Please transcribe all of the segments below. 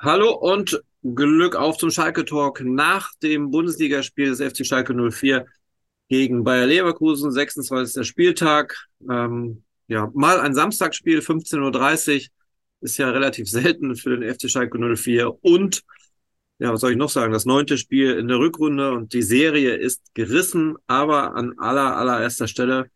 hallo und Glück auf zum Schalke Talk nach dem Bundesligaspiel des FC Schalke 04 gegen Bayer Leverkusen, 26. Spieltag. Ähm, ja, mal ein Samstagsspiel, 15.30 Uhr, ist ja relativ selten für den FC Schalke 04 und ja, was soll ich noch sagen? Das neunte Spiel in der Rückrunde und die Serie ist gerissen, aber an aller, allererster Stelle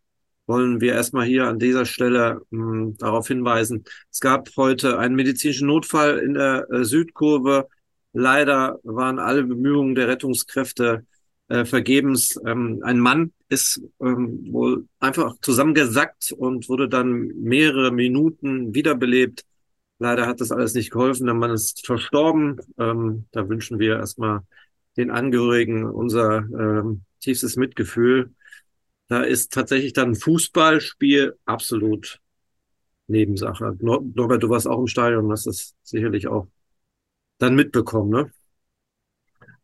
wollen wir erstmal hier an dieser Stelle mh, hm, darauf hinweisen. Es gab heute einen medizinischen Notfall in der äh, Südkurve. Leider waren alle Bemühungen der Rettungskräfte äh, vergebens. Ähm, ein Mann ist ähm, wohl einfach zusammengesackt und wurde dann mehrere Minuten wiederbelebt. Leider hat das alles nicht geholfen. Der Mann ist verstorben. Ähm, da wünschen wir erstmal den Angehörigen unser ähm, tiefstes Mitgefühl. Da ist tatsächlich dann ein Fußballspiel absolut Nebensache. Norbert, du warst auch im Stadion, hast das sicherlich auch dann mitbekommen, ne?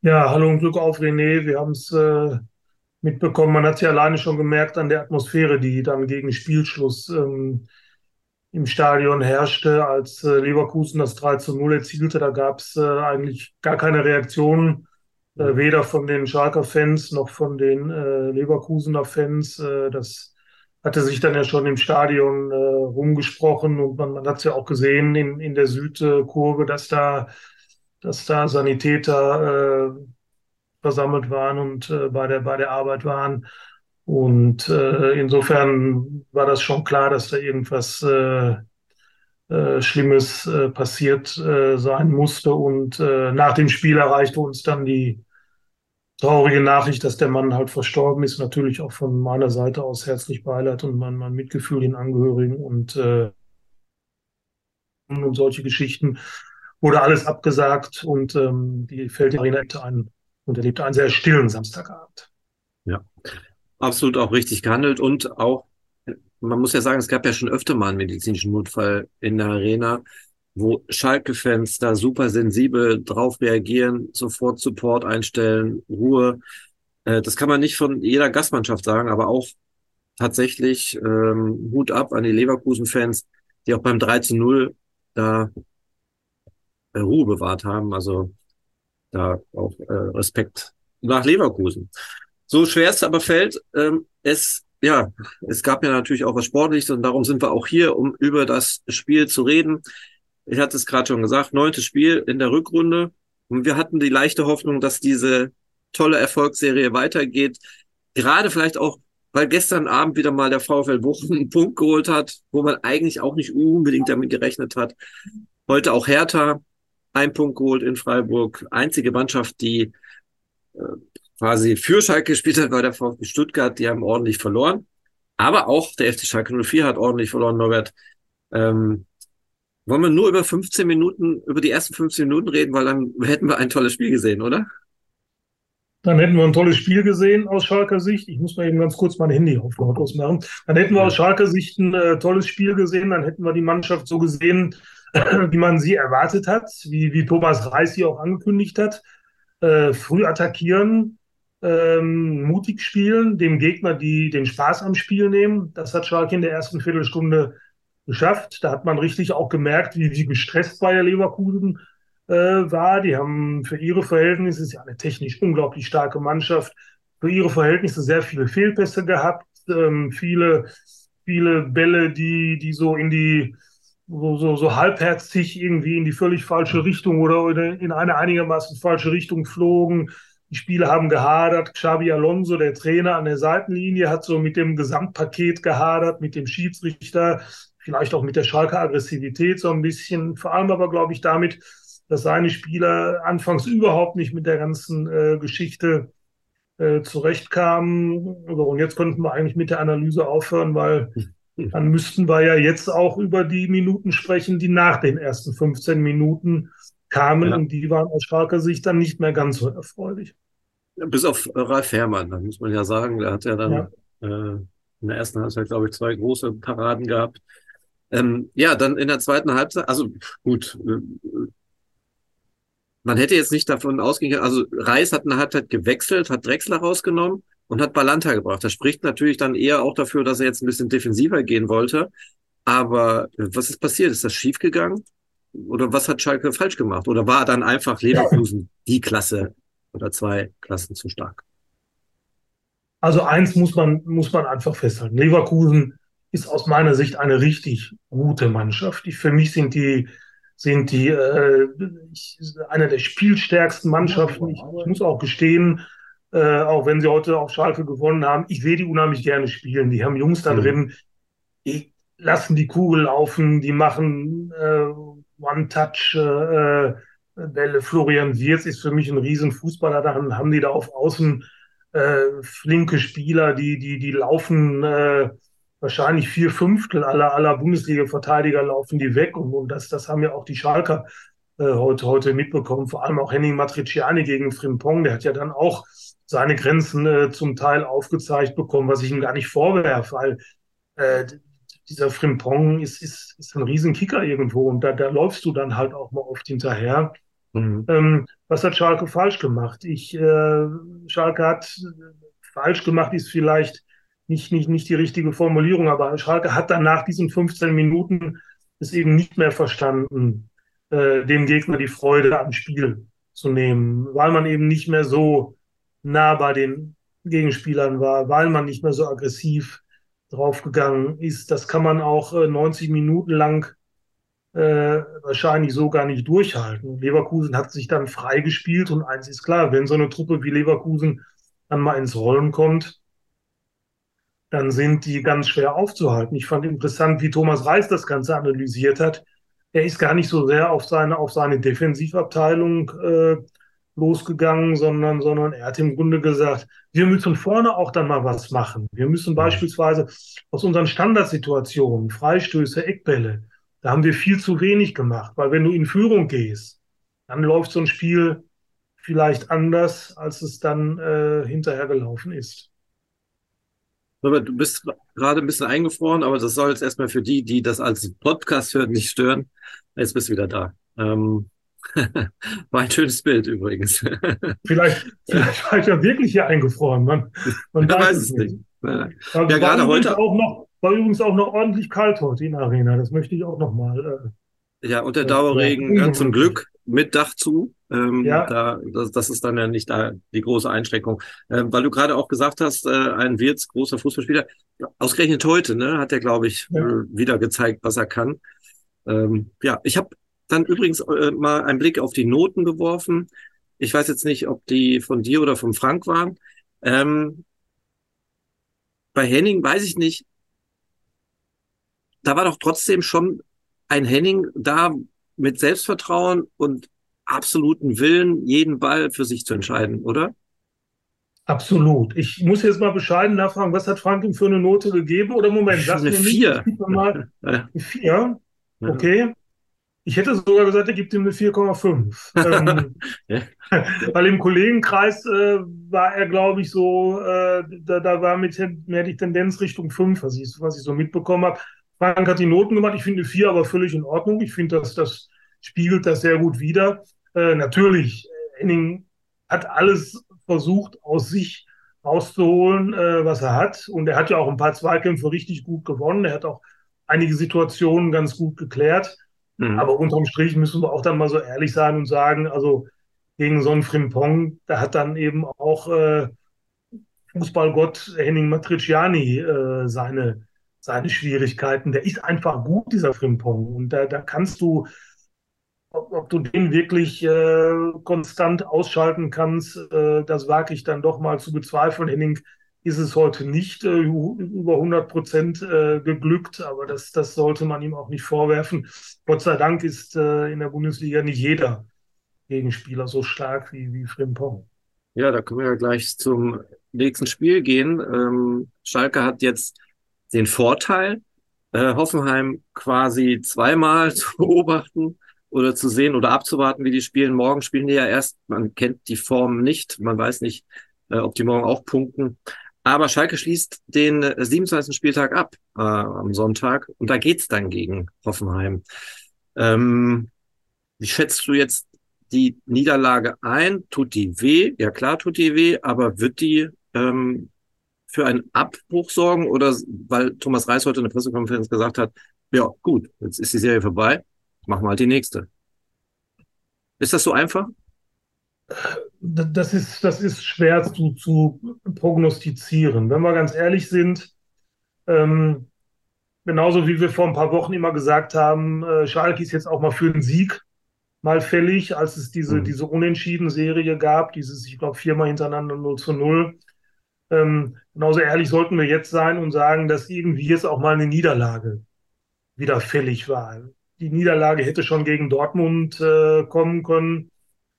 Ja, hallo und Glück auf René. Wir haben es äh, mitbekommen. Man hat ja alleine schon gemerkt an der Atmosphäre, die dann gegen Spielschluss ähm, im Stadion herrschte, als äh, Leverkusen das 3 zu 0 erzielte. Da gab es äh, eigentlich gar keine Reaktionen äh, weder von den Schalker Fans noch von den äh, Leverkusener Fans. Äh, das hatte sich dann ja schon im Stadion äh, rumgesprochen und man, man hat es ja auch gesehen in, in der Südkurve, dass da, dass da Sanitäter äh, versammelt waren und äh, bei, der, bei der Arbeit waren. Und äh, insofern war das schon klar, dass da irgendwas äh, äh, Schlimmes äh, passiert äh, sein musste. Und äh, nach dem Spiel erreichte uns dann die traurige Nachricht, dass der Mann halt verstorben ist. Natürlich auch von meiner Seite aus herzlich Beileid und mein, mein Mitgefühl den Angehörigen und, äh, und solche Geschichten. Wurde alles abgesagt und ähm, die Feldarena ein und erlebte einen sehr stillen Samstagabend. Ja, absolut auch richtig gehandelt und auch, man muss ja sagen, es gab ja schon öfter mal einen medizinischen Notfall in der Arena wo Schalke-Fans da super sensibel drauf reagieren, sofort Support einstellen, Ruhe. Äh, das kann man nicht von jeder Gastmannschaft sagen, aber auch tatsächlich ähm, Hut ab an die Leverkusen-Fans, die auch beim 3 zu 0 da äh, Ruhe bewahrt haben. Also da auch äh, Respekt nach Leverkusen. So schwer es aber fällt, ähm, es ja, es gab ja natürlich auch was Sportliches und darum sind wir auch hier, um über das Spiel zu reden ich hatte es gerade schon gesagt, neuntes Spiel in der Rückrunde. Und wir hatten die leichte Hoffnung, dass diese tolle Erfolgsserie weitergeht. Gerade vielleicht auch, weil gestern Abend wieder mal der VfL Bochum einen Punkt geholt hat, wo man eigentlich auch nicht unbedingt damit gerechnet hat. Heute auch Hertha ein Punkt geholt in Freiburg. Einzige Mannschaft, die äh, quasi für Schalke gespielt hat, war der VfB Stuttgart. Die haben ordentlich verloren. Aber auch der FC Schalke 04 hat ordentlich verloren, Norbert. Ähm, wollen wir nur über 15 Minuten, über die ersten 15 Minuten reden, weil dann hätten wir ein tolles Spiel gesehen, oder? Dann hätten wir ein tolles Spiel gesehen aus Schalker Sicht. Ich muss mal eben ganz kurz mein Handy auf lautlos machen. Dann hätten wir aus Schalker Sicht ein äh, tolles Spiel gesehen. Dann hätten wir die Mannschaft so gesehen, äh, wie man sie erwartet hat, wie, wie Thomas Reis sie auch angekündigt hat. Äh, früh attackieren, ähm, mutig spielen, dem Gegner die, den Spaß am Spiel nehmen. Das hat Schalke in der ersten Viertelstunde geschafft. Da hat man richtig auch gemerkt, wie, wie gestresst Bayer Leverkusen äh, war. Die haben für ihre Verhältnisse, ist ja eine technisch unglaublich starke Mannschaft, für ihre Verhältnisse sehr viele Fehlpässe gehabt, ähm, viele, viele Bälle, die, die so in die, so, so, so halbherzig irgendwie in die völlig falsche Richtung oder in eine einigermaßen falsche Richtung flogen. Die Spiele haben gehadert. Xabi Alonso, der Trainer an der Seitenlinie, hat so mit dem Gesamtpaket gehadert, mit dem Schiedsrichter vielleicht auch mit der Schalker Aggressivität so ein bisschen, vor allem aber glaube ich damit, dass seine Spieler anfangs überhaupt nicht mit der ganzen äh, Geschichte äh, zurechtkamen. Und jetzt könnten wir eigentlich mit der Analyse aufhören, weil dann müssten wir ja jetzt auch über die Minuten sprechen, die nach den ersten 15 Minuten kamen ja. und die waren aus starker Sicht dann nicht mehr ganz so erfreulich. Bis auf Ralf Herrmann, da muss man ja sagen, der hat ja dann ja. Äh, in der ersten Halbzeit, glaube ich, zwei große Paraden gehabt. Ähm, ja, dann in der zweiten Halbzeit, also gut, äh, man hätte jetzt nicht davon ausgehen können, also Reis hat eine Halbzeit gewechselt, hat Drexler rausgenommen und hat Balanta gebracht. Das spricht natürlich dann eher auch dafür, dass er jetzt ein bisschen defensiver gehen wollte. Aber äh, was ist passiert? Ist das schiefgegangen? oder was hat Schalke falsch gemacht? Oder war dann einfach Leverkusen die Klasse oder zwei Klassen zu stark? Also eins muss man, muss man einfach festhalten. Leverkusen ist aus meiner Sicht eine richtig gute Mannschaft. Ich, für mich sind die, sind die äh, ich, eine der spielstärksten Mannschaften. Ich, ich muss auch gestehen, äh, auch wenn sie heute auf Schalke gewonnen haben, ich sehe die unheimlich gerne spielen. Die haben Jungs da mhm. drin, die lassen die Kugel laufen, die machen äh, One-Touch. Äh, Bälle. Florian Wirz ist für mich ein riesen Fußballer. Dann haben die da auf Außen äh, flinke Spieler, die, die, die laufen äh, wahrscheinlich vier Fünftel aller, aller Bundesliga-Verteidiger laufen die weg. Und, und das, das haben ja auch die Schalker äh, heute, heute mitbekommen. Vor allem auch Henning Matriciani gegen Frimpong. Der hat ja dann auch seine Grenzen äh, zum Teil aufgezeigt bekommen, was ich ihm gar nicht vorwerfe, weil äh, dieser Frimpong ist, ist, ist ein Riesenkicker irgendwo und da, da läufst du dann halt auch mal oft hinterher. Mhm. Ähm, was hat Schalke falsch gemacht? Ich, äh, Schalke hat falsch gemacht, ist vielleicht nicht, nicht, nicht die richtige Formulierung, aber Schalke hat dann nach diesen 15 Minuten es eben nicht mehr verstanden, äh, dem Gegner die Freude am Spiel zu nehmen, weil man eben nicht mehr so nah bei den Gegenspielern war, weil man nicht mehr so aggressiv draufgegangen ist. Das kann man auch äh, 90 Minuten lang äh, wahrscheinlich so gar nicht durchhalten. Leverkusen hat sich dann freigespielt und eins ist klar, wenn so eine Truppe wie Leverkusen dann mal ins Rollen kommt, dann sind die ganz schwer aufzuhalten. Ich fand interessant, wie Thomas Reis das Ganze analysiert hat. Er ist gar nicht so sehr auf seine, auf seine Defensivabteilung äh, losgegangen, sondern, sondern er hat im Grunde gesagt, wir müssen vorne auch dann mal was machen. Wir müssen beispielsweise aus unseren Standardsituationen, Freistöße, Eckbälle, da haben wir viel zu wenig gemacht, weil wenn du in Führung gehst, dann läuft so ein Spiel vielleicht anders, als es dann äh, hinterher gelaufen ist. Du bist gerade ein bisschen eingefroren, aber das soll jetzt erstmal für die, die das als Podcast hören, nicht stören. Jetzt bist du wieder da. Ähm, war ein schönes Bild übrigens. vielleicht, vielleicht war ich ja wirklich hier eingefroren. Man, man weiß, weiß, es nicht. nicht. Ja, ja gerade heute auch noch war übrigens auch noch ordentlich kalt heute in der Arena. Das möchte ich auch noch mal. Äh, ja, und der Dauerregen ja, zum Glück mit Dach zu. Ähm, ja. da, das, das ist dann ja nicht da die große Einschränkung. Ähm, weil du gerade auch gesagt hast, äh, ein Wirtz, großer Fußballspieler, ausgerechnet heute, ne, hat er, glaube ich, ja. äh, wieder gezeigt, was er kann. Ähm, ja, ich habe dann übrigens äh, mal einen Blick auf die Noten geworfen. Ich weiß jetzt nicht, ob die von dir oder von Frank waren. Ähm, bei Henning weiß ich nicht, da war doch trotzdem schon ein Henning da mit Selbstvertrauen und absoluten Willen, jeden Ball für sich zu entscheiden, oder? Absolut. Ich muss jetzt mal bescheiden nachfragen, was hat Frank ihm für eine Note gegeben? Oder Moment, sag eine mir vier. Mal, eine vier? Okay. Ich hätte sogar gesagt, er gibt ihm eine 4,5. ähm, Weil im Kollegenkreis äh, war er, glaube ich, so, äh, da, da war mit mehr die Tendenz Richtung 5, was ich, was ich so mitbekommen habe. Frank hat die Noten gemacht. Ich finde vier aber völlig in Ordnung. Ich finde, dass das spiegelt das sehr gut wider. Äh, natürlich, Henning hat alles versucht, aus sich rauszuholen, äh, was er hat. Und er hat ja auch ein paar Zweikämpfe richtig gut gewonnen. Er hat auch einige Situationen ganz gut geklärt. Mhm. Aber unterm Strich müssen wir auch dann mal so ehrlich sein und sagen, also gegen so einen Frimpong, da hat dann eben auch äh, Fußballgott Henning Matriciani äh, seine seine Schwierigkeiten. Der ist einfach gut, dieser Frimpong. Und da, da kannst du, ob, ob du den wirklich äh, konstant ausschalten kannst, äh, das wage ich dann doch mal zu bezweifeln. Henning ist es heute nicht äh, über 100 Prozent äh, geglückt, aber das, das sollte man ihm auch nicht vorwerfen. Gott sei Dank ist äh, in der Bundesliga nicht jeder Gegenspieler so stark wie, wie Frimpong. Ja, da können wir ja gleich zum nächsten Spiel gehen. Ähm, Schalke hat jetzt den Vorteil, äh, Hoffenheim quasi zweimal zu beobachten oder zu sehen oder abzuwarten, wie die spielen. Morgen spielen die ja erst, man kennt die Form nicht, man weiß nicht, äh, ob die morgen auch punkten. Aber Schalke schließt den 27. Spieltag ab äh, am Sonntag und da geht's dann gegen Hoffenheim. Ähm, wie schätzt du jetzt die Niederlage ein? Tut die weh? Ja klar tut die weh, aber wird die ähm, für einen Abbruch sorgen oder weil Thomas Reis heute in der Pressekonferenz gesagt hat, ja gut, jetzt ist die Serie vorbei, machen wir halt die nächste. Ist das so einfach? Das ist, das ist schwer zu, zu prognostizieren. Wenn wir ganz ehrlich sind, ähm, genauso wie wir vor ein paar Wochen immer gesagt haben, äh, Schalke ist jetzt auch mal für den Sieg mal fällig, als es diese, mhm. diese Unentschieden-Serie gab, dieses, ich glaube, viermal hintereinander 0 zu 0. Ähm, genauso ehrlich sollten wir jetzt sein und sagen, dass irgendwie jetzt auch mal eine Niederlage wieder fällig war. Die Niederlage hätte schon gegen Dortmund äh, kommen können.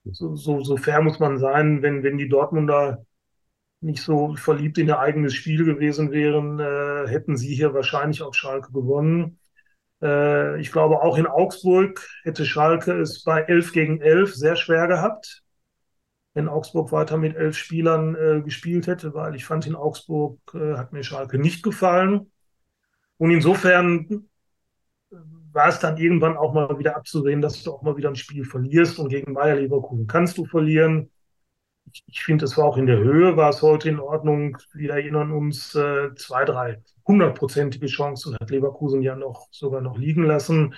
So, so, so fair muss man sein, wenn, wenn die Dortmunder nicht so verliebt in ihr eigenes Spiel gewesen wären, äh, hätten sie hier wahrscheinlich auf Schalke gewonnen. Äh, ich glaube, auch in Augsburg hätte Schalke es bei 11 gegen 11 sehr schwer gehabt, wenn Augsburg weiter mit elf Spielern äh, gespielt hätte, weil ich fand, in Augsburg äh, hat mir Schalke nicht gefallen. Und insofern war es dann irgendwann auch mal wieder abzusehen, dass du auch mal wieder ein Spiel verlierst und gegen Bayer Leverkusen kannst du verlieren. Ich, ich finde, es war auch in der Höhe, war es heute in Ordnung. Wir erinnern uns äh, zwei, drei hundertprozentige Chancen hat Leverkusen ja noch sogar noch liegen lassen.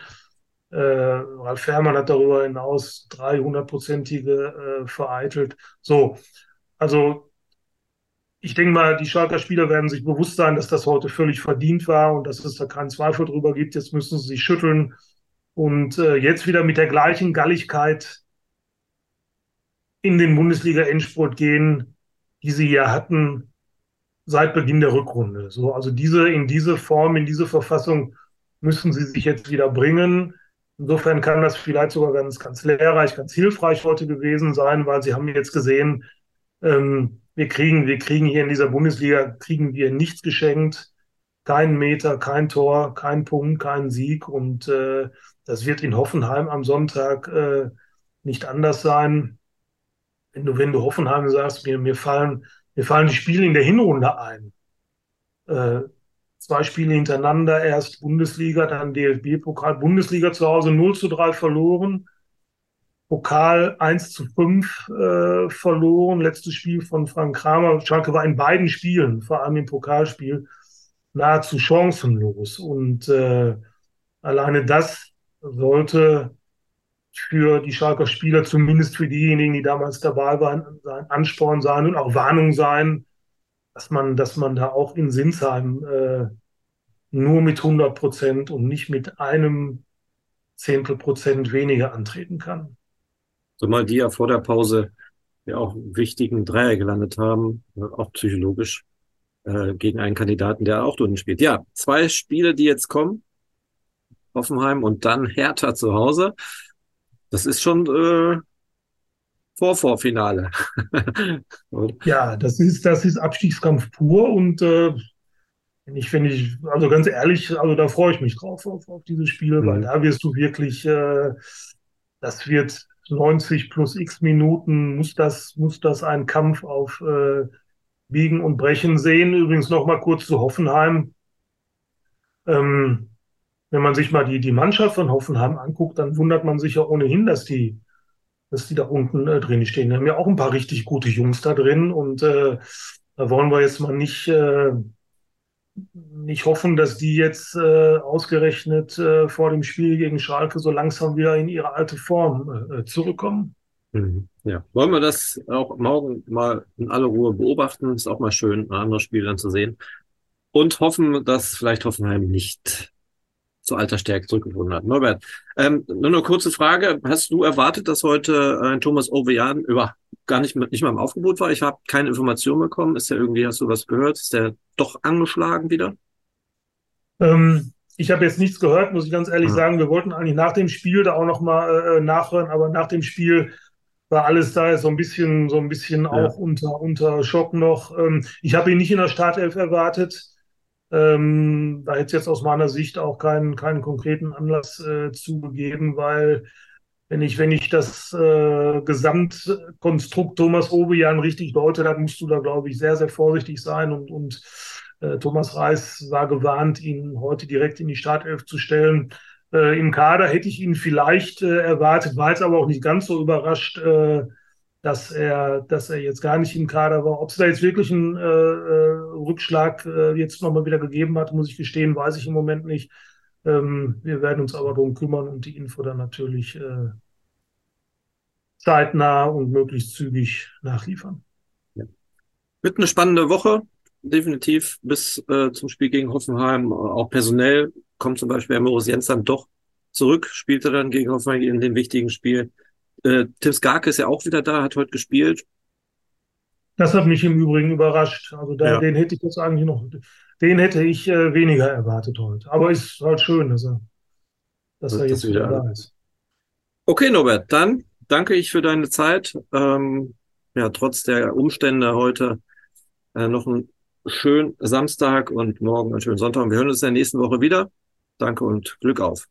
Äh, Ralf Fährmann hat darüber hinaus drei hundertprozentige äh, vereitelt. So, also ich denke mal, die Schalker Spieler werden sich bewusst sein, dass das heute völlig verdient war und dass es da keinen Zweifel drüber gibt. Jetzt müssen sie sich schütteln und äh, jetzt wieder mit der gleichen Galligkeit in den Bundesliga-Endspurt gehen, die sie ja hatten seit Beginn der Rückrunde. So, also diese, in diese Form, in diese Verfassung müssen sie sich jetzt wieder bringen. Insofern kann das vielleicht sogar ganz, ganz lehrreich, ganz hilfreich heute gewesen sein, weil sie haben jetzt gesehen, ähm, wir kriegen, wir kriegen hier in dieser Bundesliga, kriegen wir nichts geschenkt. Kein Meter, kein Tor, kein Punkt, kein Sieg. Und äh, das wird in Hoffenheim am Sonntag äh, nicht anders sein. Wenn du, wenn du Hoffenheim sagst, mir, mir fallen, mir fallen die Spiele in der Hinrunde ein. Äh, zwei Spiele hintereinander, erst Bundesliga, dann DFB-Pokal, Bundesliga zu Hause 0 zu 3 verloren, Pokal 1 zu 5 äh, verloren. Letztes Spiel von Frank Kramer. Schalke war in beiden Spielen, vor allem im Pokalspiel, nahezu chancenlos. Und äh, alleine das sollte für die Schalker Spieler, zumindest für diejenigen, die damals dabei waren, ein Ansporn sein und auch Warnung sein, dass man, dass man da auch in Sinsheim äh, nur mit 100 Prozent und nicht mit einem Zehntel Prozent weniger antreten kann. Zumal die ja vor der Pause ja auch wichtigen Dreier gelandet haben, auch psychologisch, äh, gegen einen Kandidaten, der auch drin spielt. Ja, zwei Spiele, die jetzt kommen. Hoffenheim und dann Hertha zu Hause. Das ist schon äh, Vorvorfinale. ja, das ist, das ist Abstiegskampf pur und äh, ich finde ich, also ganz ehrlich, also da freue ich mich drauf auf, auf dieses Spiel, mhm. weil da wirst du wirklich, äh, das wird 90 plus x Minuten muss das, muss das ein Kampf auf äh, Biegen und Brechen sehen. Übrigens noch mal kurz zu Hoffenheim. Ähm, wenn man sich mal die, die Mannschaft von Hoffenheim anguckt, dann wundert man sich ja ohnehin, dass die, dass die da unten äh, drin stehen. Wir haben ja auch ein paar richtig gute Jungs da drin und äh, da wollen wir jetzt mal nicht äh, nicht hoffen, dass die jetzt äh, ausgerechnet äh, vor dem Spiel gegen Schalke so langsam wieder in ihre alte Form äh, zurückkommen. Mhm. Ja, wollen wir das auch morgen mal in aller Ruhe beobachten? Ist auch mal schön, ein anderes Spiel dann zu sehen. Und hoffen, dass vielleicht Hoffenheim nicht zu alter Stärke zurückgefunden hat. Norbert, ähm, nur eine kurze Frage. Hast du erwartet, dass heute ein Thomas Ovejan über gar nicht, nicht mal im Aufgebot war? Ich habe keine Information bekommen. Ist der irgendwie, hast du was gehört? Ist der doch angeschlagen wieder? Ähm, ich habe jetzt nichts gehört, muss ich ganz ehrlich mhm. sagen. Wir wollten eigentlich nach dem Spiel da auch nochmal äh, nachhören, aber nach dem Spiel war alles da so ein bisschen, so ein bisschen ja. auch unter, unter Schock noch. Ähm, ich habe ihn nicht in der Startelf erwartet. Ähm, da hätte es jetzt aus meiner Sicht auch keinen, keinen konkreten Anlass äh, zugegeben, weil wenn ich, wenn ich das äh, Gesamtkonstrukt Thomas Obejan richtig deute, dann musst du da, glaube ich, sehr, sehr vorsichtig sein und, und äh, Thomas Reis war gewarnt, ihn heute direkt in die Startelf zu stellen. Äh, Im Kader hätte ich ihn vielleicht äh, erwartet, war jetzt aber auch nicht ganz so überrascht, äh, dass er, dass er jetzt gar nicht im Kader war. Ob es da jetzt wirklich einen äh, äh, Rückschlag äh, jetzt nochmal wieder gegeben hat, muss ich gestehen, weiß ich im Moment nicht. Ähm, wir werden uns aber darum kümmern und die Info dann natürlich äh, zeitnah und möglichst zügig nachliefern. Ja. Wird eine spannende Woche, definitiv bis äh, zum Spiel gegen Hoffenheim. Auch personell kommt zum Beispiel Moritz Jens dann doch zurück, spielte dann gegen Hoffenheim in dem wichtigen Spiel. Äh, Tim Skarke ist ja auch wieder da, hat heute gespielt. Das hat mich im Übrigen überrascht. Also da, ja. den hätte ich jetzt eigentlich noch, den hätte ich äh, weniger erwartet heute. Aber ist halt schön, dass er, dass das er jetzt wieder da ist. Okay, Norbert, dann danke ich für deine Zeit. Ähm, ja, trotz der Umstände heute äh, noch einen schönen Samstag und morgen einen schönen Sonntag. Wir hören uns in der nächsten Woche wieder. Danke und Glück auf.